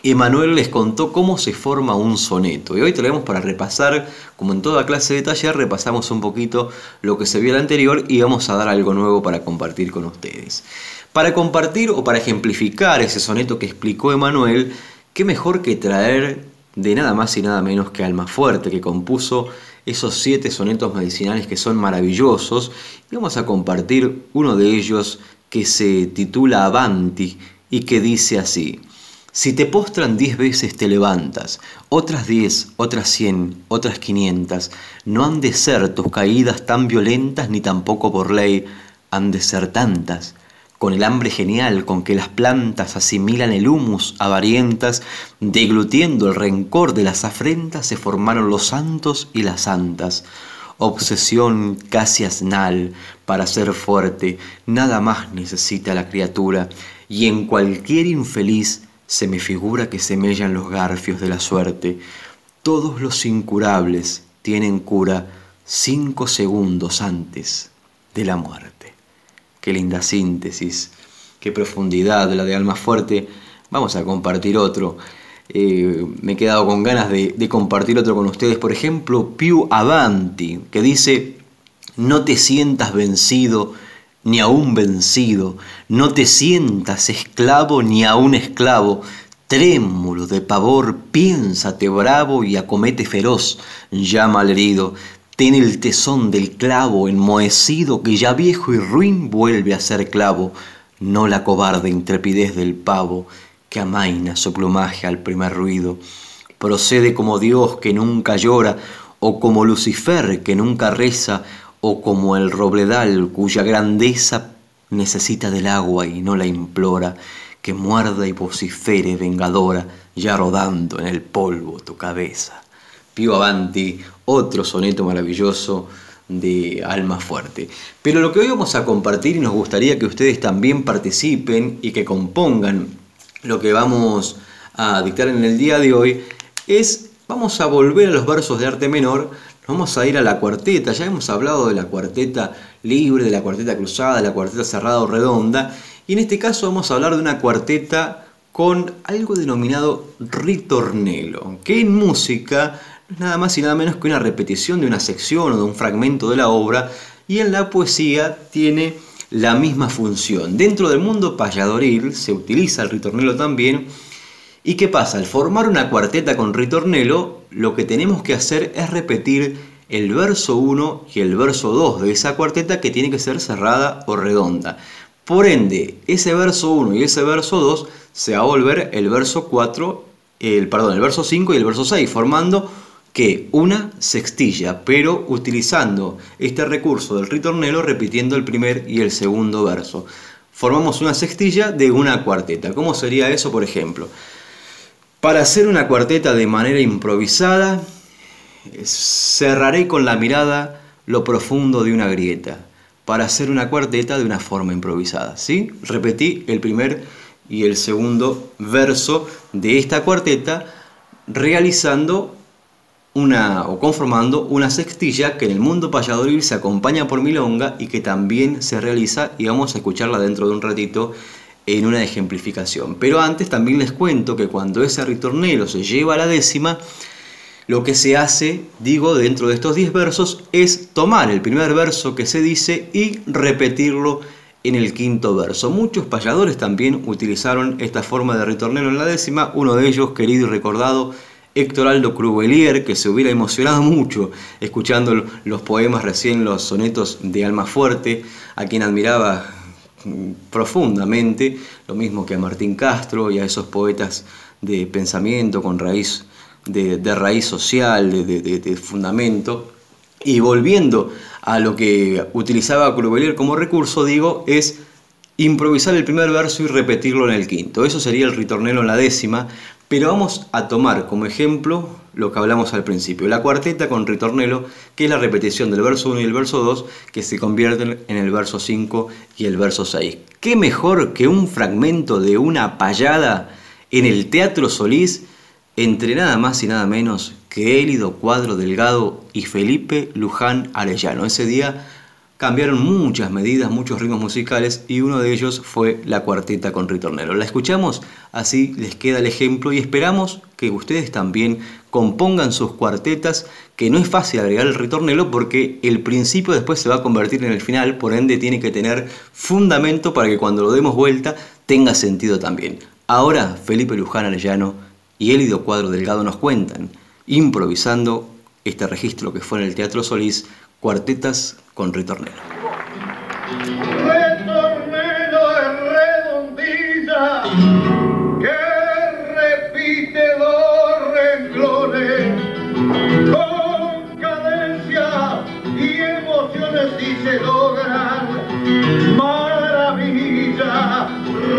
Emanuel les contó cómo se forma un soneto. Y hoy traemos para repasar, como en toda clase de taller, repasamos un poquito lo que se vio el anterior y vamos a dar algo nuevo para compartir con ustedes. Para compartir o para ejemplificar ese soneto que explicó Emanuel, qué mejor que traer de nada más y nada menos que Alma Fuerte, que compuso esos siete sonetos medicinales que son maravillosos. Y vamos a compartir uno de ellos que se titula Avanti y que dice así. Si te postran diez veces te levantas, otras diez, otras cien, otras quinientas, no han de ser tus caídas tan violentas ni tampoco por ley han de ser tantas. Con el hambre genial con que las plantas asimilan el humus avarientas, deglutiendo el rencor de las afrentas, se formaron los santos y las santas. Obsesión casi asnal para ser fuerte, nada más necesita la criatura, y en cualquier infeliz se me figura que se mellan los garfios de la suerte. Todos los incurables tienen cura cinco segundos antes de la muerte. Qué linda síntesis, qué profundidad la de Alma Fuerte. Vamos a compartir otro. Eh, me he quedado con ganas de, compartir otro con ustedes. Por ejemplo, Piu Avanti, que dice, no te sientas vencido ni aún vencido, no te sientas esclavo ni aún esclavo, trémulo de pavor, piénsate bravo y acomete feroz, llama al herido, ten el tesón del clavo enmohecido que ya viejo y ruin vuelve a ser clavo, no la cobarde intrepidez del pavo que amaina su plumaje al primer ruido. Procede como Dios que nunca llora, o como Lucifer que nunca reza, o como el robledal cuya grandeza necesita del agua y no la implora, que muerda y vocifere vengadora, ya rodando en el polvo tu cabeza. Pío Avanti, otro soneto maravilloso de Alma Fuerte. Pero lo que hoy vamos a compartir y nos gustaría que ustedes también participen y que compongan lo que vamos a dictar en el día de hoy es, vamos a volver a los versos de arte menor, Vamos a ir a la cuarteta, ya hemos hablado de la cuarteta libre, de la cuarteta cruzada, de la cuarteta cerrada o redonda, y en este caso vamos a hablar de una cuarteta con algo denominado ritornelo, que en música nada más y nada menos que una repetición de una sección o de un fragmento de la obra, y en la poesía tiene la misma función. Dentro del mundo payadoril se utiliza el ritornelo también, ¿Y qué pasa? Al formar una cuarteta con ritornelo, lo que tenemos que hacer es repetir el verso 1 y el verso 2 de esa cuarteta que tiene que ser cerrada o redonda. Por ende, ese verso 1 y ese verso 2 se va a volver el verso 4, el, perdón, el verso 5 y el verso 6, formando que una sextilla, pero utilizando este recurso del ritornelo repitiendo el primer y el segundo verso. Formamos una sextilla de una cuarteta. ¿Cómo sería eso, por ejemplo? Para hacer una cuarteta de manera improvisada, cerraré con la mirada lo profundo de una grieta. Para hacer una cuarteta de una forma improvisada. ¿sí? Repetí el primer y el segundo verso de esta cuarteta realizando una o conformando una sextilla que en el mundo payadoril se acompaña por milonga y que también se realiza y vamos a escucharla dentro de un ratito en una ejemplificación. Pero antes también les cuento que cuando ese ritornelo se lleva a la décima, lo que se hace, digo, dentro de estos 10 versos es tomar el primer verso que se dice y repetirlo en el quinto verso. Muchos payadores también utilizaron esta forma de ritornelo en la décima, uno de ellos, querido y recordado, Héctor Aldo Crubelier, que se hubiera emocionado mucho escuchando los poemas recién, los sonetos de Alma Fuerte, a quien admiraba profundamente, lo mismo que a Martín Castro y a esos poetas de pensamiento con raíz, de, raíz social, de, de, fundamento. Y volviendo a lo que utilizaba Crubelier como recurso, digo, es improvisar el primer verso y repetirlo en el quinto. Eso sería el ritornelo en la décima, pero vamos a tomar como ejemplo lo que hablamos al principio, la cuarteta con ritornelo, que es la repetición del verso 1 y el verso 2, que se convierten en el verso 5 y el verso 6. ¿Qué mejor que un fragmento de una payada en el Teatro Solís entre nada más y nada menos que Élido Cuadro Delgado y Felipe Luján Arellano? Ese día cambiaron muchas medidas, muchos ritmos musicales y uno de ellos fue la cuarteta con ritornelo. La escuchamos, así les queda el ejemplo y esperamos que ustedes también compongan sus cuartetas, que no es fácil agregar el ritornelo porque el principio después se va a convertir en el final, por ende tiene que tener fundamento para que cuando lo demos vuelta tenga sentido también. Ahora Felipe Luján Arellano y Élido Cuadro Delgado nos cuentan, improvisando este registro que fue en el Teatro Solís, cuartetas con ritornelo. Ritornelo es redondilla que repite dos renglones con cadencia y emociones y se logran maravilla.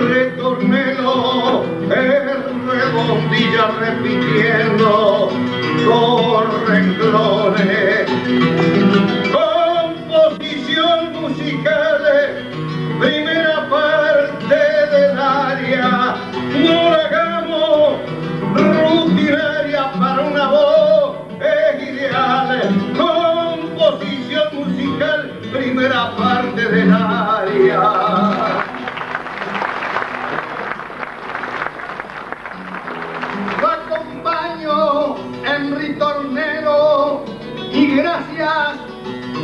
Retornelo es redondilla repitiendo dos renglones. Parte del área. Lo acompaño en ritornero y gracias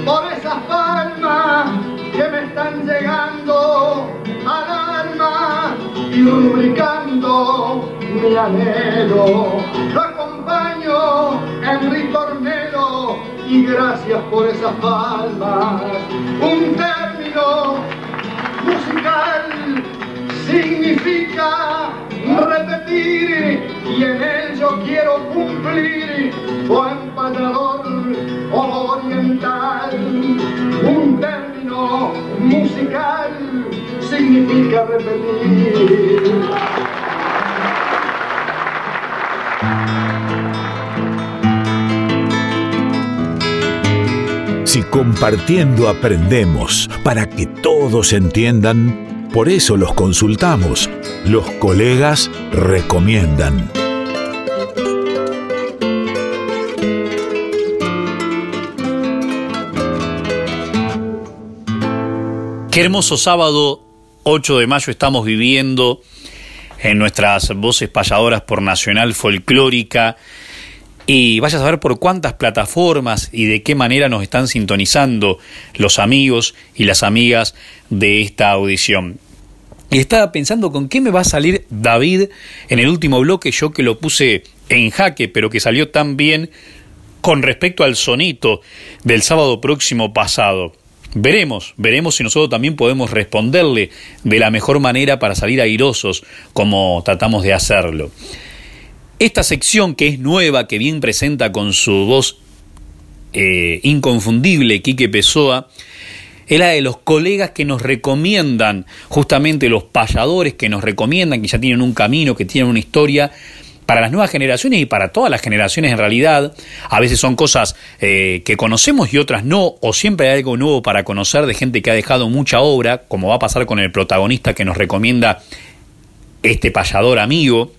por esas palmas que me están llegando al alma y lubricando mi anhelo. Gracias por esas palmas. Un término musical significa repetir y en él yo quiero cumplir buen payador oriental. Un término musical significa repetir. Compartiendo aprendemos para que todos entiendan, por eso los consultamos. Los colegas recomiendan. Qué hermoso sábado 8 de mayo estamos viviendo en nuestras voces payadoras por Nacional Folclórica. Y vaya a saber por cuántas plataformas y de qué manera nos están sintonizando los amigos y las amigas de esta audición. Y estaba pensando con qué me va a salir David en el último bloque, yo que lo puse en jaque, pero que salió tan bien con respecto al sonito del sábado próximo pasado. Veremos, veremos si nosotros también podemos responderle de la mejor manera para salir airosos como tratamos de hacerlo. Esta sección que es nueva, que bien presenta con su voz eh, inconfundible Quique Pessoa, es la de los colegas que nos recomiendan, justamente los payadores que nos recomiendan, que ya tienen un camino, que tienen una historia, para las nuevas generaciones y para todas las generaciones en realidad. A veces son cosas eh, que conocemos y otras no, o siempre hay algo nuevo para conocer de gente que ha dejado mucha obra, como va a pasar con el protagonista que nos recomienda este payador amigo.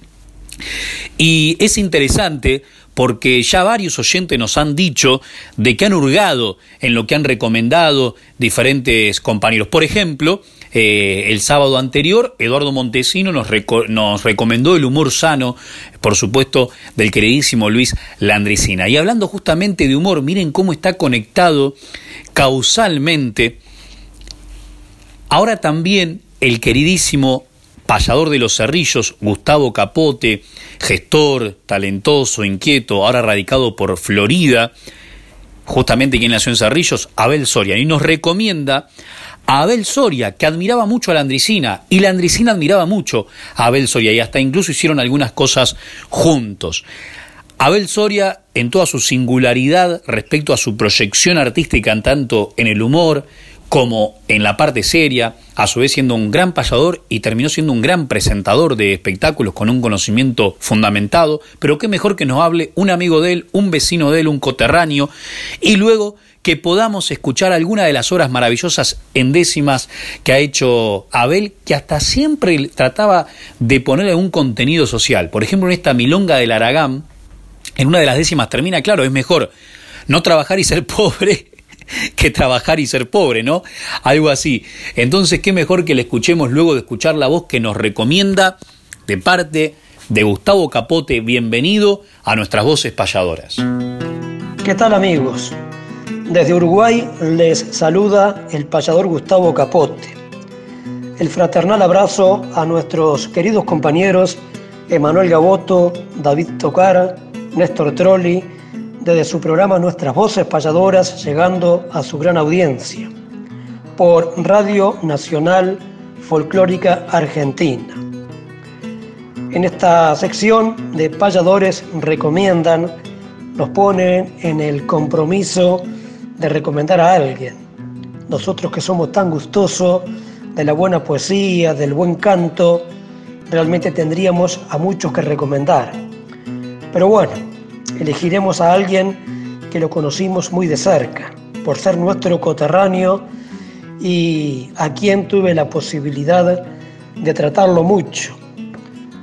Y es interesante porque ya varios oyentes nos han dicho de que han hurgado en lo que han recomendado diferentes compañeros. Por ejemplo, eh, el sábado anterior, Eduardo Montesino nos, nos, recomendó el humor sano, por supuesto, del queridísimo Luis Landricina. Y hablando justamente de humor, miren cómo está conectado causalmente. Ahora también el queridísimo payador de los cerrillos, Gustavo Capote, gestor, talentoso, inquieto, ahora radicado por Florida, justamente quien nació en Cerrillos, Abel Soria, y nos recomienda a Abel Soria, que admiraba mucho a la Andricina, y la Andricina admiraba mucho a Abel Soria, y hasta incluso hicieron algunas cosas juntos. Abel Soria, en toda su singularidad respecto a su proyección artística, tanto en el humor, como en la parte seria, a su vez siendo un gran payador y terminó siendo un gran presentador de espectáculos con un conocimiento fundamentado, pero qué mejor que nos hable un amigo de él, un vecino de él, un coterráneo, y luego que podamos escuchar alguna de las obras maravillosas endécimas que ha hecho Abel, que hasta siempre trataba de ponerle un contenido social. Por ejemplo, en esta Milonga del Aragán, en una de las décimas termina, claro, es mejor no trabajar y ser pobre que trabajar y ser pobre, ¿no? Algo así. Entonces, qué mejor que le escuchemos luego de escuchar la voz que nos recomienda de parte de Gustavo Capote. Bienvenido a nuestras voces payadoras. ¿Qué tal amigos? Desde Uruguay les saluda el payador Gustavo Capote. El fraternal abrazo a nuestros queridos compañeros Emanuel Gaboto, David Tocara, Néstor Trolli, desde su programa Nuestras Voces Payadoras, llegando a su gran audiencia, por Radio Nacional Folclórica Argentina. En esta sección de Payadores Recomiendan, nos ponen en el compromiso de recomendar a alguien. Nosotros que somos tan gustosos de la buena poesía, del buen canto, realmente tendríamos a muchos que recomendar. Pero bueno, elegiremos a alguien que lo conocimos muy de cerca, por ser nuestro coterráneo y a quien tuve la posibilidad de tratarlo mucho,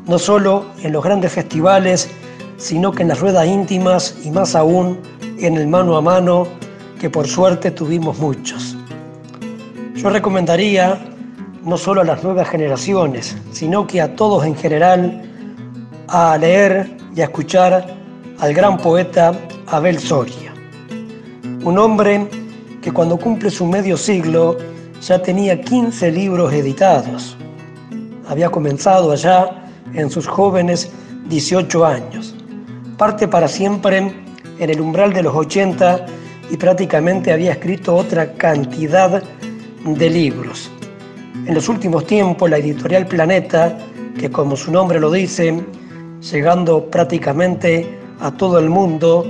no solo en los grandes festivales, sino que en las ruedas íntimas y más aún en el mano a mano, que por suerte tuvimos muchos. Yo recomendaría no solo a las nuevas generaciones, sino que a todos en general, a leer y a escuchar al gran poeta Abel Soria, un hombre que cuando cumple su medio siglo ya tenía 15 libros editados. Había comenzado allá en sus jóvenes 18 años. Parte para siempre en el umbral de los 80 y prácticamente había escrito otra cantidad de libros. En los últimos tiempos la editorial Planeta, que como su nombre lo dice, llegando prácticamente a todo el mundo,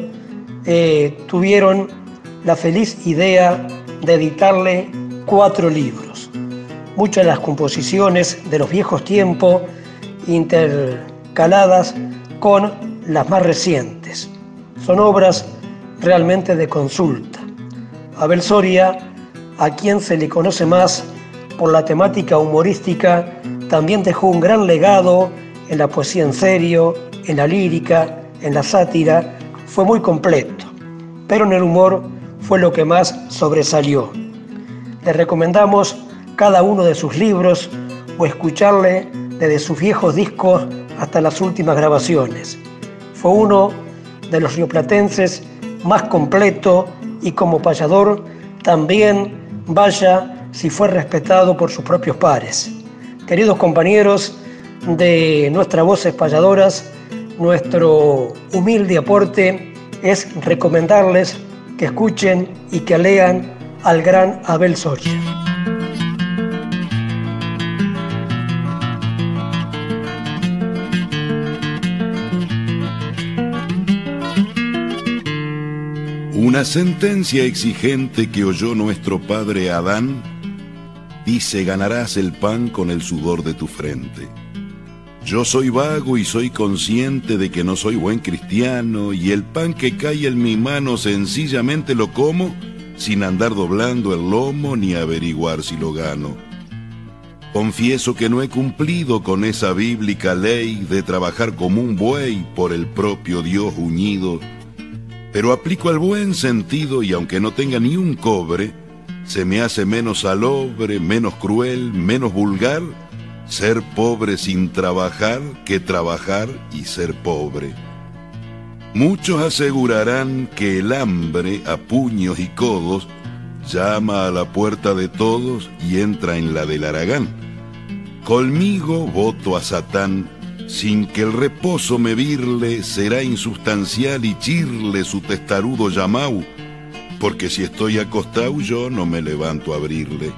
eh, tuvieron la feliz idea de editarle cuatro libros. Muchas de las composiciones de los viejos tiempos intercaladas con las más recientes. Son obras realmente de consulta. Abel Soria, a quien se le conoce más por la temática humorística, también dejó un gran legado en la poesía en serio, en la lírica, en la sátira, fue muy completo, pero en el humor fue lo que más sobresalió. Le recomendamos cada uno de sus libros o escucharle desde sus viejos discos hasta las últimas grabaciones. Fue uno de los rioplatenses más completo y como payador también vaya si fue respetado por sus propios pares. Queridos compañeros de nuestras voces payadoras, nuestro humilde aporte es recomendarles que escuchen y que lean al gran Abel Soria. Una sentencia exigente que oyó nuestro padre Adán dice ganarás el pan con el sudor de tu frente. Yo soy vago y soy consciente de que no soy buen cristiano y el pan que cae en mi mano sencillamente lo como sin andar doblando el lomo ni averiguar si lo gano. Confieso que no he cumplido con esa bíblica ley de trabajar como un buey por el propio Dios uñido, pero aplico al buen sentido y aunque no tenga ni un cobre, se me hace menos salobre, menos cruel, menos vulgar ser pobre sin trabajar que trabajar y ser pobre. Muchos asegurarán que el hambre a puños y codos llama a la puerta de todos y entra en la del Aragán. Conmigo voto a Satán, sin que el reposo me virle, será insustancial y chirle su testarudo llamau, porque si estoy acostado yo no me levanto a abrirle.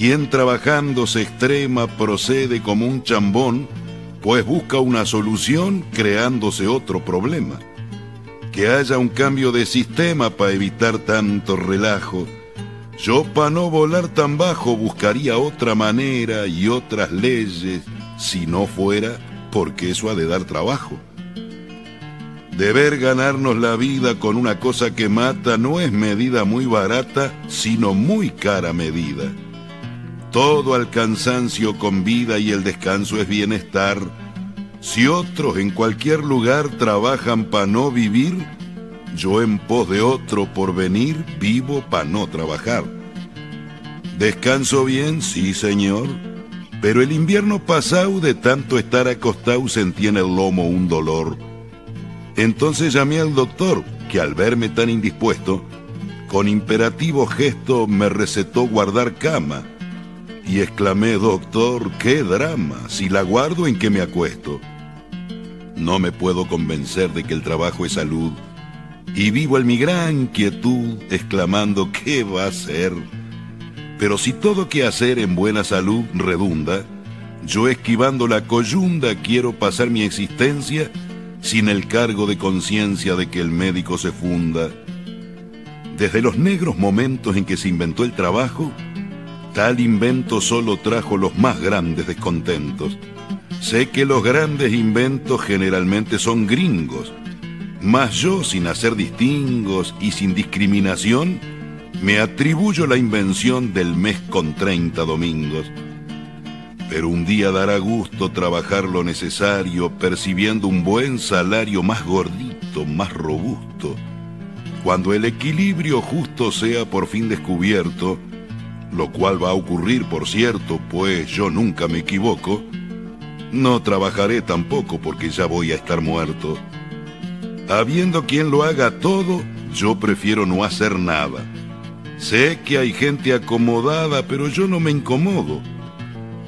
Quien trabajando se extrema procede como un chambón, pues busca una solución creándose otro problema. Que haya un cambio de sistema para evitar tanto relajo. Yo para no volar tan bajo buscaría otra manera y otras leyes, si no fuera porque eso ha de dar trabajo. Deber ganarnos la vida con una cosa que mata no es medida muy barata, sino muy cara medida. Todo al cansancio con vida y el descanso es bienestar. Si otros en cualquier lugar trabajan para no vivir, yo en pos de otro por venir vivo para no trabajar. Descanso bien, sí señor, pero el invierno pasado de tanto estar acostado sentí en el lomo un dolor. Entonces llamé al doctor, que al verme tan indispuesto, con imperativo gesto me recetó guardar cama y exclamé, doctor, qué drama, si la guardo en que me acuesto. No me puedo convencer de que el trabajo es salud, y vivo en mi gran quietud, exclamando, ¿qué va a ser? Pero si todo que hacer en buena salud redunda, yo esquivando la coyunda quiero pasar mi existencia sin el cargo de conciencia de que el médico se funda. Desde los negros momentos en que se inventó el trabajo, Tal invento solo trajo los más grandes descontentos. Sé que los grandes inventos generalmente son gringos, mas yo, sin hacer distingos y sin discriminación, me atribuyo la invención del mes con 30 domingos. Pero un día dará gusto trabajar lo necesario, percibiendo un buen salario más gordito, más robusto. Cuando el equilibrio justo sea por fin descubierto, lo cual va a ocurrir, por cierto, pues yo nunca me equivoco, no trabajaré tampoco porque ya voy a estar muerto. Habiendo quien lo haga todo, yo prefiero no hacer nada. Sé que hay gente acomodada, pero yo no me incomodo.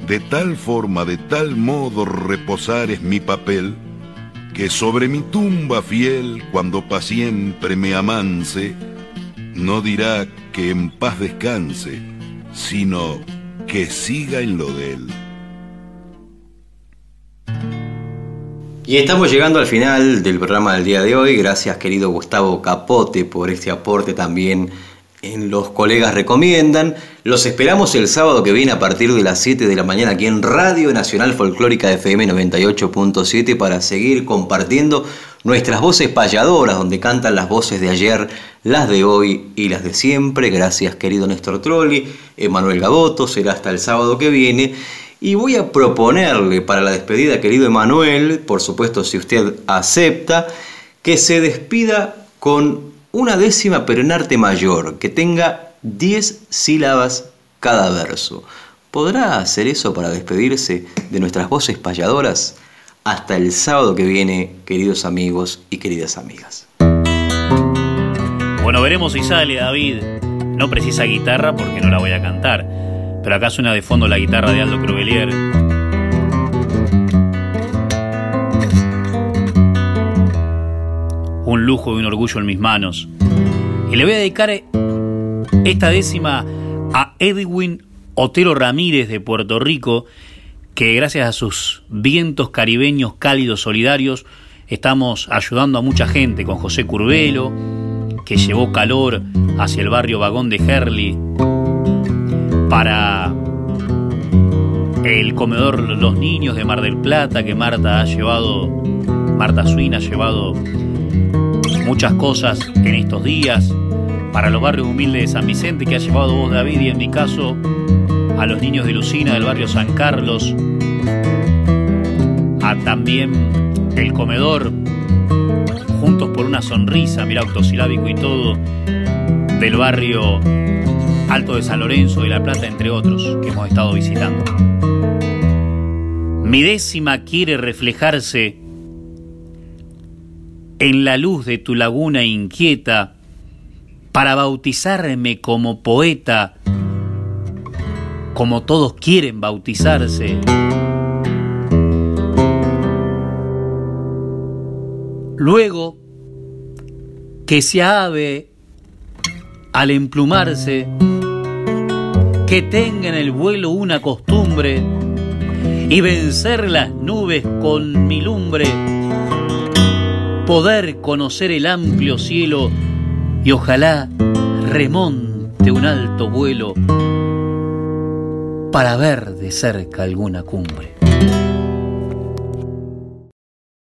De tal forma, de tal modo reposar es mi papel, que sobre mi tumba fiel, cuando pa' siempre me amance, no dirá que en paz descanse, sino que siga en lo de él. Y estamos llegando al final del programa del día de hoy. Gracias querido Gustavo Capote por este aporte también en Los Colegas Recomiendan. Los esperamos el sábado que viene a partir de las 7 de la mañana aquí en Radio Nacional Folclórica FM 98.7 para seguir compartiendo nuestras voces payadoras, donde cantan las voces de ayer, las de hoy y las de siempre. Gracias querido Néstor Trolli, Emanuel Gaboto, será hasta el sábado que viene. Y voy a proponerle para la despedida, querido Emanuel, por supuesto si usted acepta, que se despida con una décima pero en arte mayor, que tenga 10 sílabas cada verso. ¿Podrá hacer eso para despedirse de nuestras voces payadoras? Hasta el sábado que viene, queridos amigos y queridas amigas. Bueno, veremos si sale David. No precisa guitarra porque no la voy a cantar. Pero acá suena de fondo la guitarra de Aldo Cruvelier. Un lujo y un orgullo en mis manos. Y le voy a dedicar esta décima a Edwin Otero Ramírez de Puerto Rico, que gracias a sus vientos caribeños cálidos solidarios estamos ayudando a mucha gente con José Curvelo, que llevó calor hacia el barrio Vagón de Herli para el comedor Los Niños de Mar del Plata, que Marta ha llevado, Marta ha llevado muchas cosas en estos días, para los barrios humildes de San Vicente, que ha llevado vos David y en mi caso a los niños de Lucina del barrio San Carlos, a también el comedor Juntos por una sonrisa, mira octosilábico y todo, del barrio Alto de San Lorenzo y La Plata, entre otros, que hemos estado visitando. Mi décima quiere reflejarse en la luz de tu laguna inquieta para bautizarme como poeta, como todos quieren bautizarse. Luego, que se ave al emplumarse, que tenga en el vuelo una costumbre y vencer las nubes con mi lumbre, poder conocer el amplio cielo y ojalá remonte un alto vuelo para ver de cerca alguna cumbre.